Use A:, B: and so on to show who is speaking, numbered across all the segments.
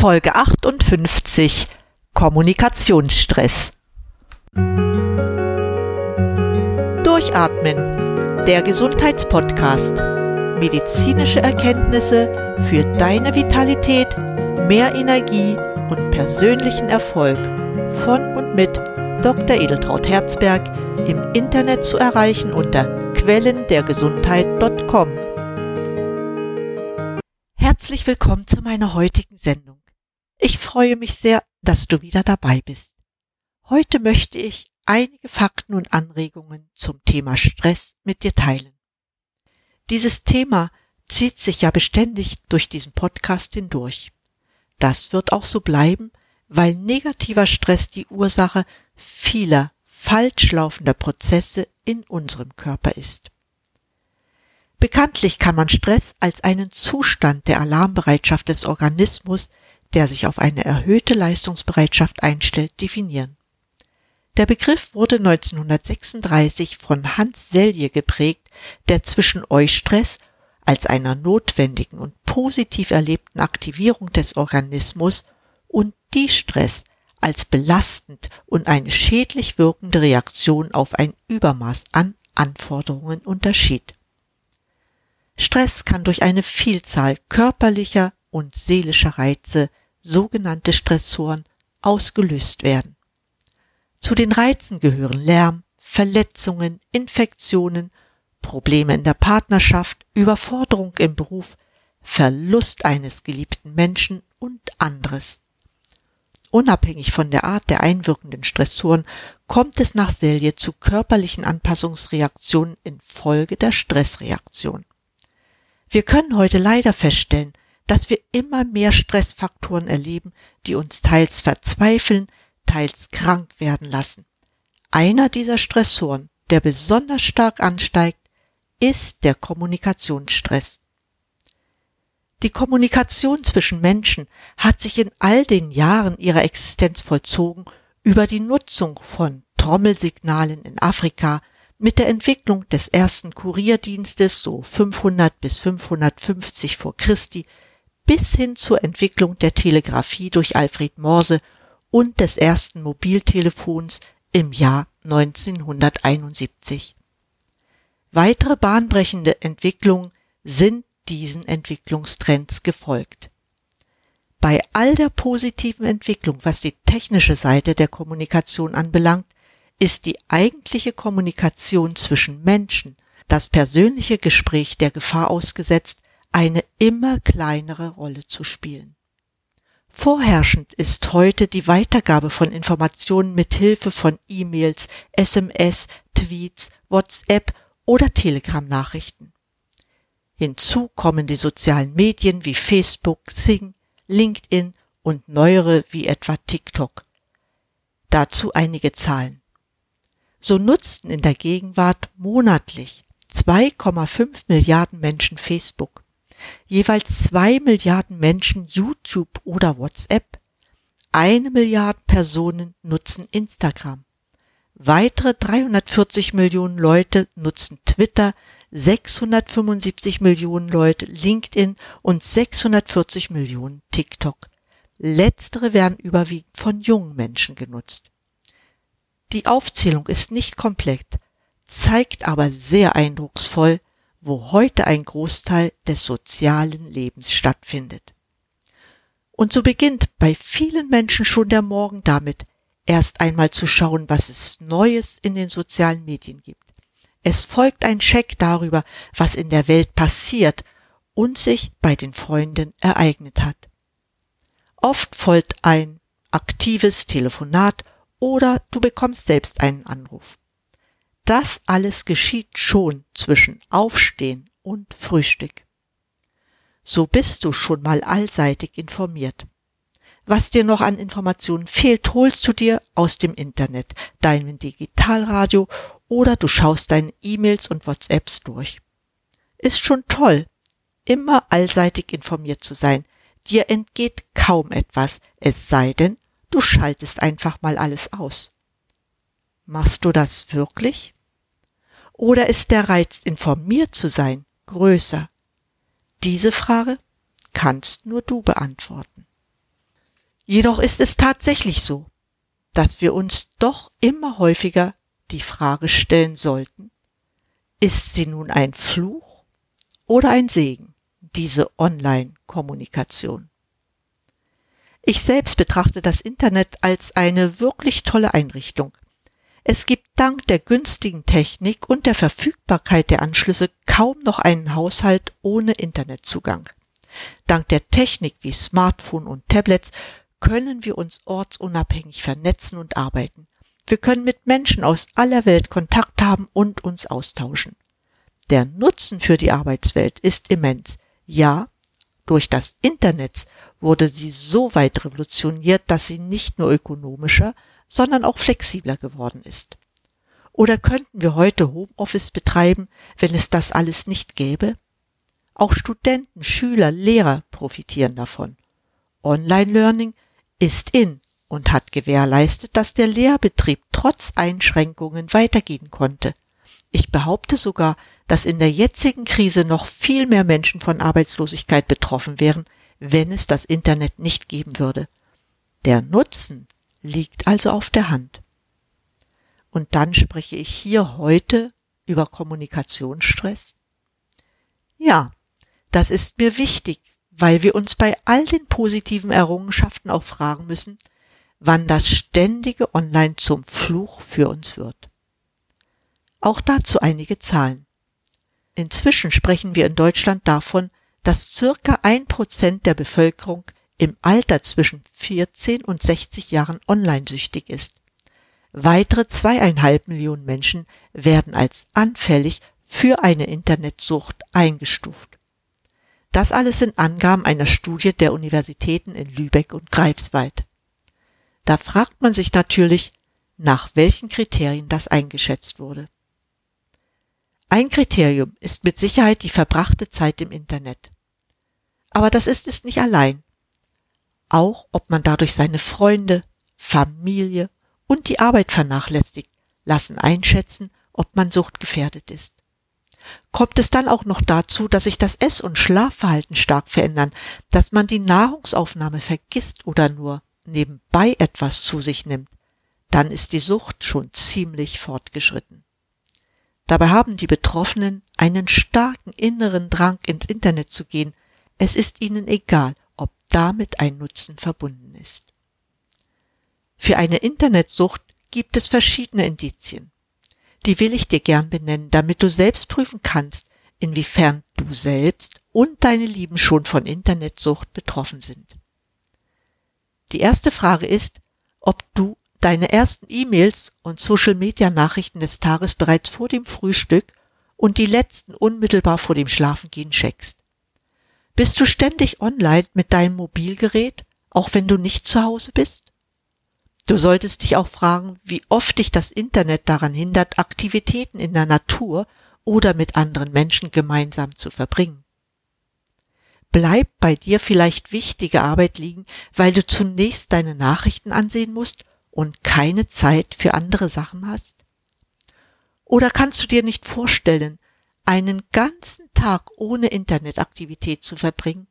A: Folge 58 Kommunikationsstress. Durchatmen, der Gesundheitspodcast. Medizinische Erkenntnisse für deine Vitalität, mehr Energie und persönlichen Erfolg von und mit Dr. Edeltraut Herzberg im Internet zu erreichen unter quellendergesundheit.com. Herzlich willkommen zu meiner heutigen Sendung. Ich freue mich sehr, dass du wieder dabei bist. Heute möchte ich einige Fakten und Anregungen zum Thema Stress mit dir teilen. Dieses Thema zieht sich ja beständig durch diesen Podcast hindurch. Das wird auch so bleiben, weil negativer Stress die Ursache vieler falsch laufender Prozesse in unserem Körper ist. Bekanntlich kann man Stress als einen Zustand der Alarmbereitschaft des Organismus, der sich auf eine erhöhte Leistungsbereitschaft einstellt, definieren. Der Begriff wurde 1936 von Hans Selye geprägt, der zwischen Eustress als einer notwendigen und positiv erlebten Aktivierung des Organismus und Distress als belastend und eine schädlich wirkende Reaktion auf ein Übermaß an Anforderungen unterschied. Stress kann durch eine Vielzahl körperlicher und seelischer Reize, sogenannte Stressoren, ausgelöst werden. Zu den Reizen gehören Lärm, Verletzungen, Infektionen, Probleme in der Partnerschaft, Überforderung im Beruf, Verlust eines geliebten Menschen und anderes. Unabhängig von der Art der einwirkenden Stressoren kommt es nach Selye zu körperlichen Anpassungsreaktionen infolge der Stressreaktion. Wir können heute leider feststellen, dass wir immer mehr Stressfaktoren erleben, die uns teils verzweifeln, teils krank werden lassen. Einer dieser Stressoren, der besonders stark ansteigt, ist der Kommunikationsstress. Die Kommunikation zwischen Menschen hat sich in all den Jahren ihrer Existenz vollzogen über die Nutzung von Trommelsignalen in Afrika, mit der Entwicklung des ersten Kurierdienstes so 500 bis 550 vor Christi bis hin zur Entwicklung der Telegrafie durch Alfred Morse und des ersten Mobiltelefons im Jahr 1971. Weitere bahnbrechende Entwicklungen sind diesen Entwicklungstrends gefolgt. Bei all der positiven Entwicklung, was die technische Seite der Kommunikation anbelangt, ist die eigentliche Kommunikation zwischen Menschen, das persönliche Gespräch der Gefahr ausgesetzt, eine immer kleinere Rolle zu spielen. Vorherrschend ist heute die Weitergabe von Informationen mit Hilfe von E-Mails, SMS, Tweets, WhatsApp oder Telegram-Nachrichten. Hinzu kommen die sozialen Medien wie Facebook, Sing, LinkedIn und neuere wie etwa TikTok. Dazu einige Zahlen so nutzten in der Gegenwart monatlich 2,5 Milliarden Menschen Facebook, jeweils zwei Milliarden Menschen YouTube oder WhatsApp, eine Milliarde Personen nutzen Instagram, weitere 340 Millionen Leute nutzen Twitter, 675 Millionen Leute LinkedIn und 640 Millionen TikTok. Letztere werden überwiegend von jungen Menschen genutzt. Die Aufzählung ist nicht komplett, zeigt aber sehr eindrucksvoll, wo heute ein Großteil des sozialen Lebens stattfindet. Und so beginnt bei vielen Menschen schon der Morgen damit, erst einmal zu schauen, was es Neues in den sozialen Medien gibt. Es folgt ein Check darüber, was in der Welt passiert und sich bei den Freunden ereignet hat. Oft folgt ein aktives Telefonat oder du bekommst selbst einen Anruf. Das alles geschieht schon zwischen Aufstehen und Frühstück. So bist du schon mal allseitig informiert. Was dir noch an Informationen fehlt, holst du dir aus dem Internet, deinem Digitalradio oder du schaust deine E-Mails und WhatsApps durch. Ist schon toll, immer allseitig informiert zu sein. Dir entgeht kaum etwas, es sei denn, Du schaltest einfach mal alles aus. Machst du das wirklich? Oder ist der Reiz, informiert zu sein, größer? Diese Frage kannst nur du beantworten. Jedoch ist es tatsächlich so, dass wir uns doch immer häufiger die Frage stellen sollten, ist sie nun ein Fluch oder ein Segen, diese Online-Kommunikation? Ich selbst betrachte das Internet als eine wirklich tolle Einrichtung. Es gibt dank der günstigen Technik und der Verfügbarkeit der Anschlüsse kaum noch einen Haushalt ohne Internetzugang. Dank der Technik wie Smartphone und Tablets können wir uns ortsunabhängig vernetzen und arbeiten. Wir können mit Menschen aus aller Welt Kontakt haben und uns austauschen. Der Nutzen für die Arbeitswelt ist immens. Ja, durch das Internet wurde sie so weit revolutioniert, dass sie nicht nur ökonomischer, sondern auch flexibler geworden ist. Oder könnten wir heute Homeoffice betreiben, wenn es das alles nicht gäbe? Auch Studenten, Schüler, Lehrer profitieren davon. Online-Learning ist in und hat gewährleistet, dass der Lehrbetrieb trotz Einschränkungen weitergehen konnte. Ich behaupte sogar, dass in der jetzigen Krise noch viel mehr Menschen von Arbeitslosigkeit betroffen wären, wenn es das Internet nicht geben würde. Der Nutzen liegt also auf der Hand. Und dann spreche ich hier heute über Kommunikationsstress? Ja, das ist mir wichtig, weil wir uns bei all den positiven Errungenschaften auch fragen müssen, wann das ständige Online zum Fluch für uns wird. Auch dazu einige Zahlen. Inzwischen sprechen wir in Deutschland davon, dass circa ein Prozent der Bevölkerung im Alter zwischen 14 und 60 Jahren online süchtig ist. Weitere zweieinhalb Millionen Menschen werden als anfällig für eine Internetsucht eingestuft. Das alles sind Angaben einer Studie der Universitäten in Lübeck und Greifswald. Da fragt man sich natürlich, nach welchen Kriterien das eingeschätzt wurde. Ein Kriterium ist mit Sicherheit die verbrachte Zeit im Internet. Aber das ist es nicht allein. Auch ob man dadurch seine Freunde, Familie und die Arbeit vernachlässigt, lassen einschätzen, ob man suchtgefährdet ist kommt es dann auch noch dazu, dass sich das Ess- und Schlafverhalten stark verändern, dass man die Nahrungsaufnahme vergisst oder nur nebenbei etwas zu sich nimmt, dann ist die Sucht schon ziemlich fortgeschritten. Dabei haben die Betroffenen einen starken inneren Drang ins Internet zu gehen. Es ist ihnen egal, damit ein Nutzen verbunden ist. Für eine Internetsucht gibt es verschiedene Indizien die will ich dir gern benennen, damit du selbst prüfen kannst, inwiefern du selbst und deine Lieben schon von Internetsucht betroffen sind. Die erste Frage ist, ob du deine ersten E-Mails und Social-Media-Nachrichten des Tages bereits vor dem Frühstück und die letzten unmittelbar vor dem Schlafengehen checkst. Bist du ständig online mit deinem Mobilgerät, auch wenn du nicht zu Hause bist? Du solltest dich auch fragen, wie oft dich das Internet daran hindert, Aktivitäten in der Natur oder mit anderen Menschen gemeinsam zu verbringen. Bleibt bei dir vielleicht wichtige Arbeit liegen, weil du zunächst deine Nachrichten ansehen musst und keine Zeit für andere Sachen hast? Oder kannst du dir nicht vorstellen, einen ganzen Tag ohne Internetaktivität zu verbringen?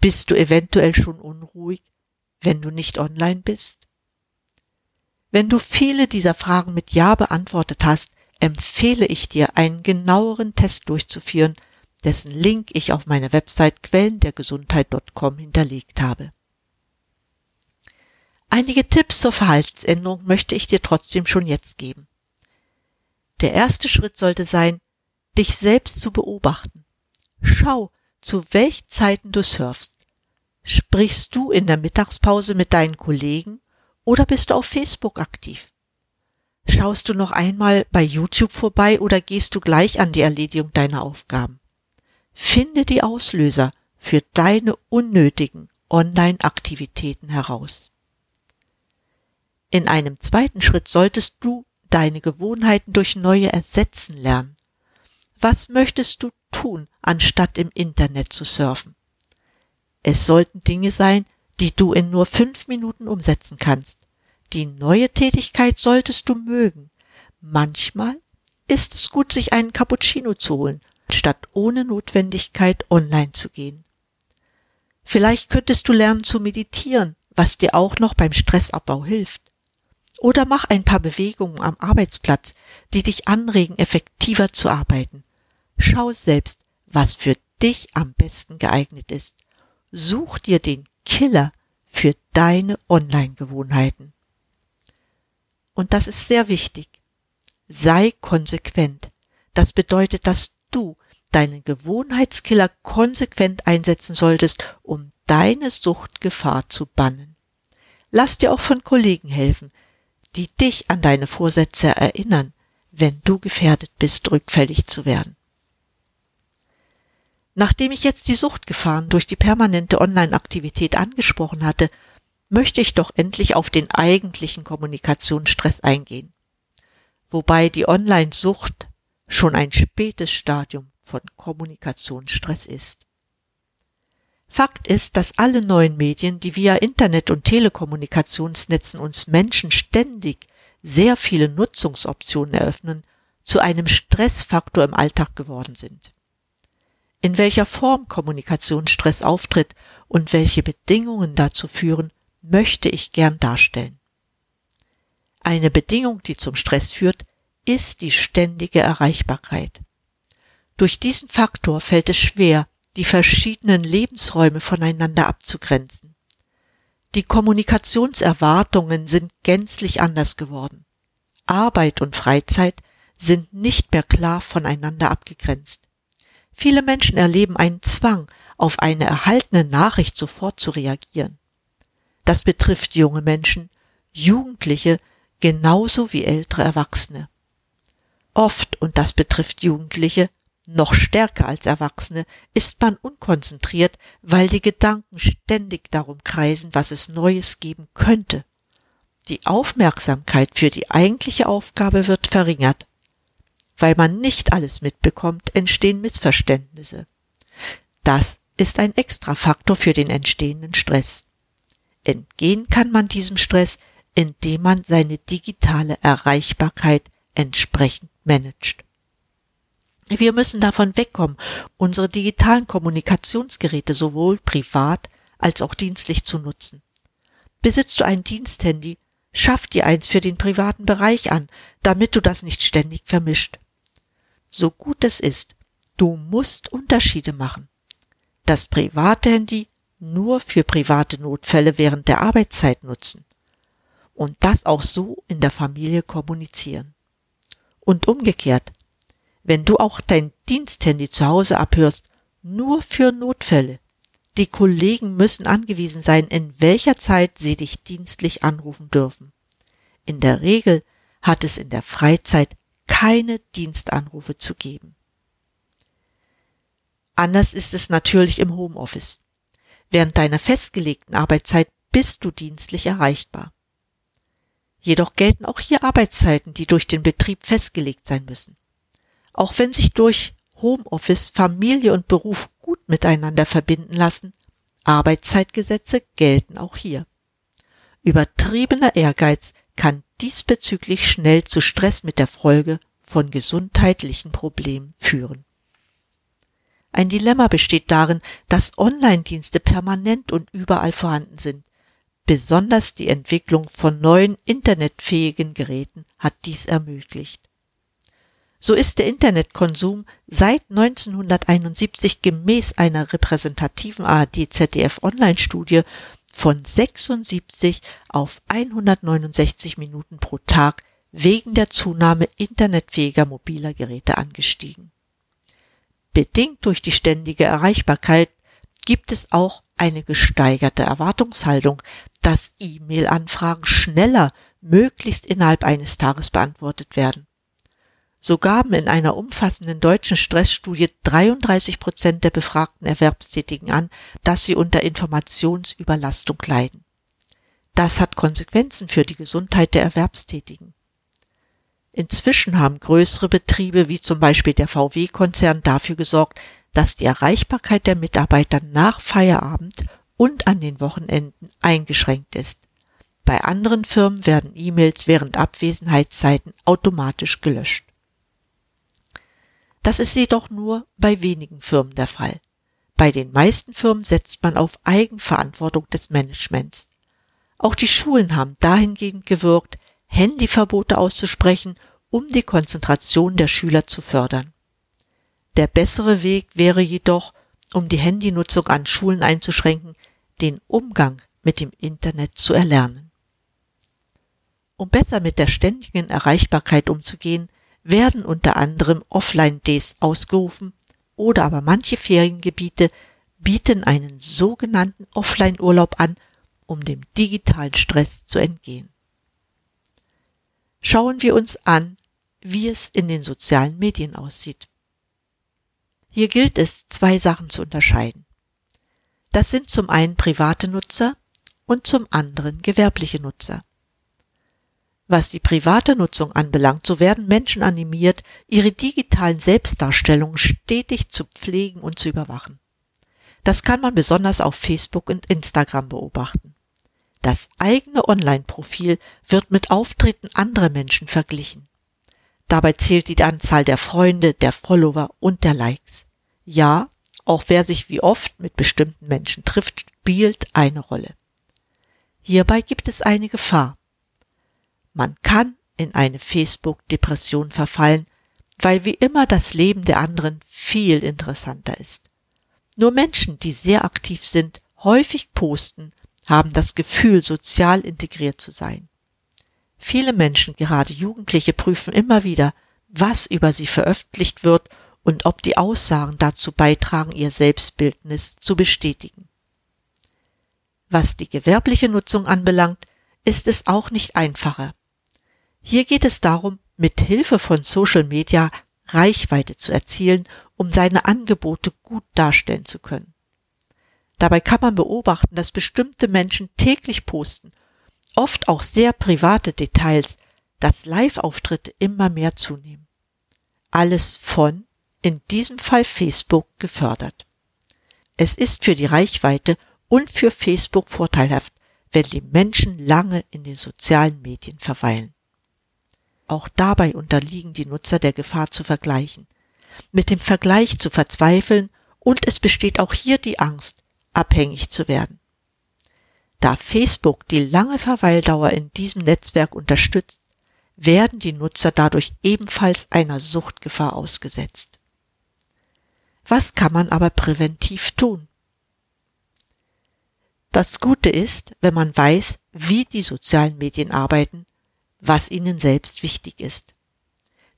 A: Bist du eventuell schon unruhig, wenn du nicht online bist? Wenn du viele dieser Fragen mit Ja beantwortet hast, empfehle ich dir, einen genaueren Test durchzuführen, dessen Link ich auf meiner Website quellendergesundheit.com hinterlegt habe. Einige Tipps zur Verhaltensänderung möchte ich dir trotzdem schon jetzt geben. Der erste Schritt sollte sein, dich selbst zu beobachten. Schau, zu welchen Zeiten du surfst. Sprichst du in der Mittagspause mit deinen Kollegen oder bist du auf Facebook aktiv? Schaust du noch einmal bei YouTube vorbei oder gehst du gleich an die Erledigung deiner Aufgaben? Finde die Auslöser für deine unnötigen Online-Aktivitäten heraus. In einem zweiten Schritt solltest du deine Gewohnheiten durch neue ersetzen lernen. Was möchtest du tun, anstatt im Internet zu surfen? Es sollten Dinge sein, die du in nur fünf Minuten umsetzen kannst. Die neue Tätigkeit solltest du mögen. Manchmal ist es gut, sich einen Cappuccino zu holen, statt ohne Notwendigkeit online zu gehen. Vielleicht könntest du lernen zu meditieren, was dir auch noch beim Stressabbau hilft. Oder mach ein paar Bewegungen am Arbeitsplatz, die dich anregen, effektiver zu arbeiten. Schau selbst, was für dich am besten geeignet ist. Such dir den Killer für deine Online-Gewohnheiten. Und das ist sehr wichtig. Sei konsequent. Das bedeutet, dass du deinen Gewohnheitskiller konsequent einsetzen solltest, um deine Suchtgefahr zu bannen. Lass dir auch von Kollegen helfen, die dich an deine Vorsätze erinnern, wenn du gefährdet bist, rückfällig zu werden. Nachdem ich jetzt die Suchtgefahren durch die permanente Online-Aktivität angesprochen hatte, möchte ich doch endlich auf den eigentlichen Kommunikationsstress eingehen. Wobei die Online-Sucht schon ein spätes Stadium von Kommunikationsstress ist. Fakt ist, dass alle neuen Medien, die via Internet und Telekommunikationsnetzen uns Menschen ständig sehr viele Nutzungsoptionen eröffnen, zu einem Stressfaktor im Alltag geworden sind. In welcher Form Kommunikationsstress auftritt und welche Bedingungen dazu führen, möchte ich gern darstellen. Eine Bedingung, die zum Stress führt, ist die ständige Erreichbarkeit. Durch diesen Faktor fällt es schwer, die verschiedenen Lebensräume voneinander abzugrenzen. Die Kommunikationserwartungen sind gänzlich anders geworden. Arbeit und Freizeit sind nicht mehr klar voneinander abgegrenzt. Viele Menschen erleben einen Zwang, auf eine erhaltene Nachricht sofort zu reagieren. Das betrifft junge Menschen, Jugendliche genauso wie ältere Erwachsene. Oft, und das betrifft Jugendliche, noch stärker als Erwachsene, ist man unkonzentriert, weil die Gedanken ständig darum kreisen, was es Neues geben könnte. Die Aufmerksamkeit für die eigentliche Aufgabe wird verringert. Weil man nicht alles mitbekommt, entstehen Missverständnisse. Das ist ein Extrafaktor für den entstehenden Stress. Entgehen kann man diesem Stress, indem man seine digitale Erreichbarkeit entsprechend managt. Wir müssen davon wegkommen, unsere digitalen Kommunikationsgeräte sowohl privat als auch dienstlich zu nutzen. Besitzt du ein Diensthandy, schaff dir eins für den privaten Bereich an, damit du das nicht ständig vermischt. So gut es ist, du musst Unterschiede machen. Das private Handy nur für private Notfälle während der Arbeitszeit nutzen. Und das auch so in der Familie kommunizieren. Und umgekehrt, wenn du auch dein Diensthandy zu Hause abhörst, nur für Notfälle. Die Kollegen müssen angewiesen sein, in welcher Zeit sie dich dienstlich anrufen dürfen. In der Regel hat es in der Freizeit keine Dienstanrufe zu geben. Anders ist es natürlich im Homeoffice. Während deiner festgelegten Arbeitszeit bist du dienstlich erreichbar. Jedoch gelten auch hier Arbeitszeiten, die durch den Betrieb festgelegt sein müssen. Auch wenn sich durch Homeoffice Familie und Beruf gut miteinander verbinden lassen, Arbeitszeitgesetze gelten auch hier. Übertriebener Ehrgeiz kann diesbezüglich schnell zu Stress mit der Folge von gesundheitlichen Problemen führen. Ein Dilemma besteht darin, dass Online-Dienste permanent und überall vorhanden sind. Besonders die Entwicklung von neuen internetfähigen Geräten hat dies ermöglicht. So ist der Internetkonsum seit 1971 gemäß einer repräsentativen ARD-ZDF-Online-Studie von 76 auf 169 Minuten pro Tag wegen der Zunahme internetfähiger mobiler Geräte angestiegen. Bedingt durch die ständige Erreichbarkeit gibt es auch eine gesteigerte Erwartungshaltung, dass E-Mail-Anfragen schneller, möglichst innerhalb eines Tages beantwortet werden. So gaben in einer umfassenden deutschen Stressstudie 33 Prozent der befragten Erwerbstätigen an, dass sie unter Informationsüberlastung leiden. Das hat Konsequenzen für die Gesundheit der Erwerbstätigen. Inzwischen haben größere Betriebe wie zum Beispiel der VW-Konzern dafür gesorgt, dass die Erreichbarkeit der Mitarbeiter nach Feierabend und an den Wochenenden eingeschränkt ist. Bei anderen Firmen werden E-Mails während Abwesenheitszeiten automatisch gelöscht. Das ist jedoch nur bei wenigen Firmen der Fall. Bei den meisten Firmen setzt man auf Eigenverantwortung des Managements. Auch die Schulen haben dahingehend gewirkt, Handyverbote auszusprechen, um die Konzentration der Schüler zu fördern. Der bessere Weg wäre jedoch, um die Handynutzung an Schulen einzuschränken, den Umgang mit dem Internet zu erlernen. Um besser mit der ständigen Erreichbarkeit umzugehen, werden unter anderem Offline-Days ausgerufen oder aber manche Feriengebiete bieten einen sogenannten Offline-Urlaub an, um dem digitalen Stress zu entgehen. Schauen wir uns an, wie es in den sozialen Medien aussieht. Hier gilt es, zwei Sachen zu unterscheiden. Das sind zum einen private Nutzer und zum anderen gewerbliche Nutzer. Was die private Nutzung anbelangt, so werden Menschen animiert, ihre digitalen Selbstdarstellungen stetig zu pflegen und zu überwachen. Das kann man besonders auf Facebook und Instagram beobachten. Das eigene Online-Profil wird mit Auftritten anderer Menschen verglichen. Dabei zählt die Anzahl der Freunde, der Follower und der Likes. Ja, auch wer sich wie oft mit bestimmten Menschen trifft, spielt eine Rolle. Hierbei gibt es eine Gefahr. Man kann in eine Facebook-Depression verfallen, weil wie immer das Leben der anderen viel interessanter ist. Nur Menschen, die sehr aktiv sind, häufig posten, haben das Gefühl, sozial integriert zu sein. Viele Menschen, gerade Jugendliche, prüfen immer wieder, was über sie veröffentlicht wird und ob die Aussagen dazu beitragen, ihr Selbstbildnis zu bestätigen. Was die gewerbliche Nutzung anbelangt, ist es auch nicht einfacher. Hier geht es darum, mit Hilfe von Social Media Reichweite zu erzielen, um seine Angebote gut darstellen zu können. Dabei kann man beobachten, dass bestimmte Menschen täglich posten, oft auch sehr private Details, dass Live-Auftritte immer mehr zunehmen. Alles von, in diesem Fall Facebook, gefördert. Es ist für die Reichweite und für Facebook vorteilhaft, wenn die Menschen lange in den sozialen Medien verweilen. Auch dabei unterliegen die Nutzer der Gefahr zu vergleichen, mit dem Vergleich zu verzweifeln und es besteht auch hier die Angst, abhängig zu werden. Da Facebook die lange Verweildauer in diesem Netzwerk unterstützt, werden die Nutzer dadurch ebenfalls einer Suchtgefahr ausgesetzt. Was kann man aber präventiv tun? Das Gute ist, wenn man weiß, wie die sozialen Medien arbeiten, was ihnen selbst wichtig ist.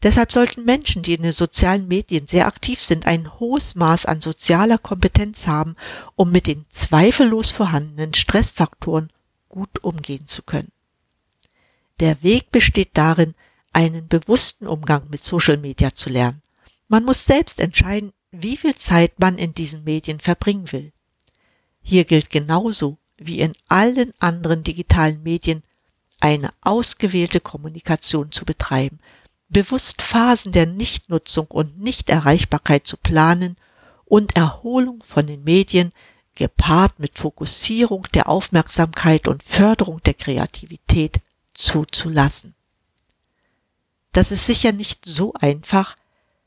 A: Deshalb sollten Menschen, die in den sozialen Medien sehr aktiv sind, ein hohes Maß an sozialer Kompetenz haben, um mit den zweifellos vorhandenen Stressfaktoren gut umgehen zu können. Der Weg besteht darin, einen bewussten Umgang mit Social Media zu lernen. Man muss selbst entscheiden, wie viel Zeit man in diesen Medien verbringen will. Hier gilt genauso wie in allen anderen digitalen Medien eine ausgewählte Kommunikation zu betreiben, bewusst Phasen der Nichtnutzung und Nichterreichbarkeit zu planen und Erholung von den Medien gepaart mit Fokussierung der Aufmerksamkeit und Förderung der Kreativität zuzulassen. Das ist sicher nicht so einfach,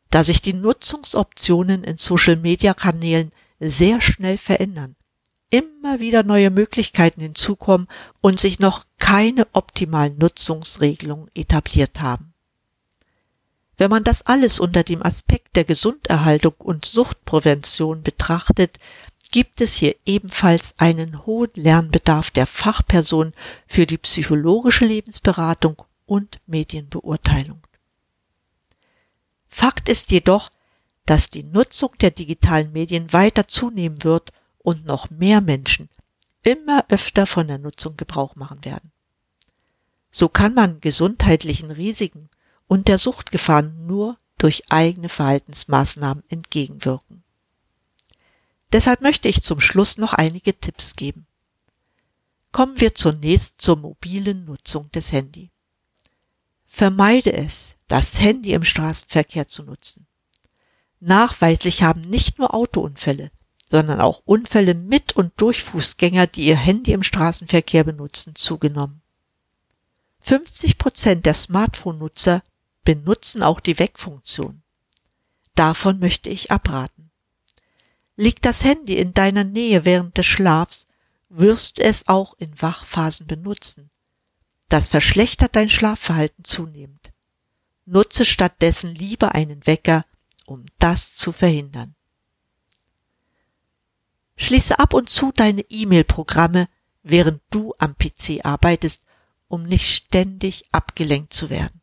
A: da sich die Nutzungsoptionen in Social-Media-Kanälen sehr schnell verändern immer wieder neue Möglichkeiten hinzukommen und sich noch keine optimalen Nutzungsregelungen etabliert haben. Wenn man das alles unter dem Aspekt der Gesunderhaltung und Suchtprävention betrachtet, gibt es hier ebenfalls einen hohen Lernbedarf der Fachpersonen für die psychologische Lebensberatung und Medienbeurteilung. Fakt ist jedoch, dass die Nutzung der digitalen Medien weiter zunehmen wird und noch mehr Menschen immer öfter von der Nutzung Gebrauch machen werden. So kann man gesundheitlichen Risiken und der Suchtgefahren nur durch eigene Verhaltensmaßnahmen entgegenwirken. Deshalb möchte ich zum Schluss noch einige Tipps geben. Kommen wir zunächst zur mobilen Nutzung des Handy. Vermeide es, das Handy im Straßenverkehr zu nutzen. Nachweislich haben nicht nur Autounfälle, sondern auch Unfälle mit und durch Fußgänger, die ihr Handy im Straßenverkehr benutzen, zugenommen. 50 Prozent der Smartphone-Nutzer benutzen auch die Wegfunktion. Davon möchte ich abraten. Liegt das Handy in deiner Nähe während des Schlafs, wirst du es auch in Wachphasen benutzen. Das verschlechtert dein Schlafverhalten zunehmend. Nutze stattdessen lieber einen Wecker, um das zu verhindern. Schließe ab und zu deine E-Mail-Programme, während du am PC arbeitest, um nicht ständig abgelenkt zu werden.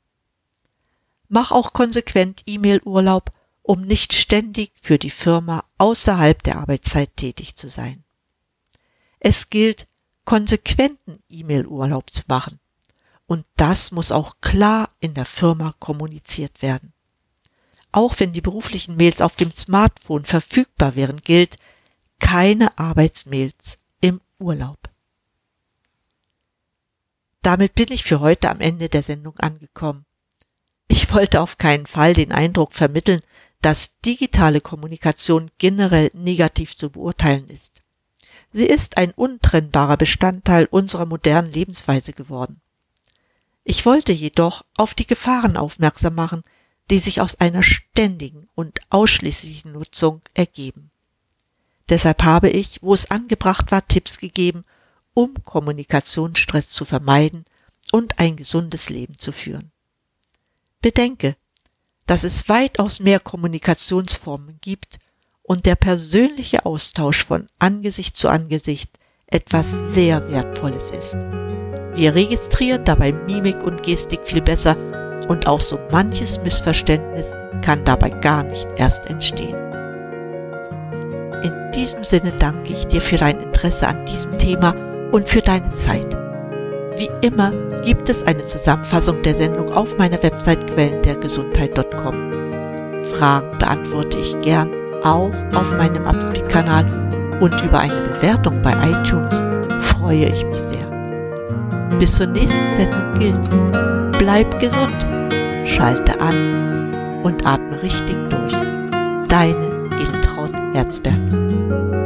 A: Mach auch konsequent E-Mail-Urlaub, um nicht ständig für die Firma außerhalb der Arbeitszeit tätig zu sein. Es gilt, konsequenten E-Mail-Urlaub zu machen. Und das muss auch klar in der Firma kommuniziert werden. Auch wenn die beruflichen Mails auf dem Smartphone verfügbar wären, gilt keine Arbeitsmails im Urlaub. Damit bin ich für heute am Ende der Sendung angekommen. Ich wollte auf keinen Fall den Eindruck vermitteln, dass digitale Kommunikation generell negativ zu beurteilen ist. Sie ist ein untrennbarer Bestandteil unserer modernen Lebensweise geworden. Ich wollte jedoch auf die Gefahren aufmerksam machen, die sich aus einer ständigen und ausschließlichen Nutzung ergeben. Deshalb habe ich, wo es angebracht war, Tipps gegeben, um Kommunikationsstress zu vermeiden und ein gesundes Leben zu führen. Bedenke, dass es weitaus mehr Kommunikationsformen gibt und der persönliche Austausch von Angesicht zu Angesicht etwas sehr Wertvolles ist. Wir registrieren dabei Mimik und Gestik viel besser und auch so manches Missverständnis kann dabei gar nicht erst entstehen. In diesem Sinne danke ich dir für dein Interesse an diesem Thema und für deine Zeit. Wie immer gibt es eine Zusammenfassung der Sendung auf meiner Website quellendergesundheit.com. Fragen beantworte ich gern auch auf meinem Upspeak-Kanal und über eine Bewertung bei iTunes freue ich mich sehr. Bis zur nächsten Sendung gilt, bleib gesund, schalte an und atme richtig durch. Deine Herzberg.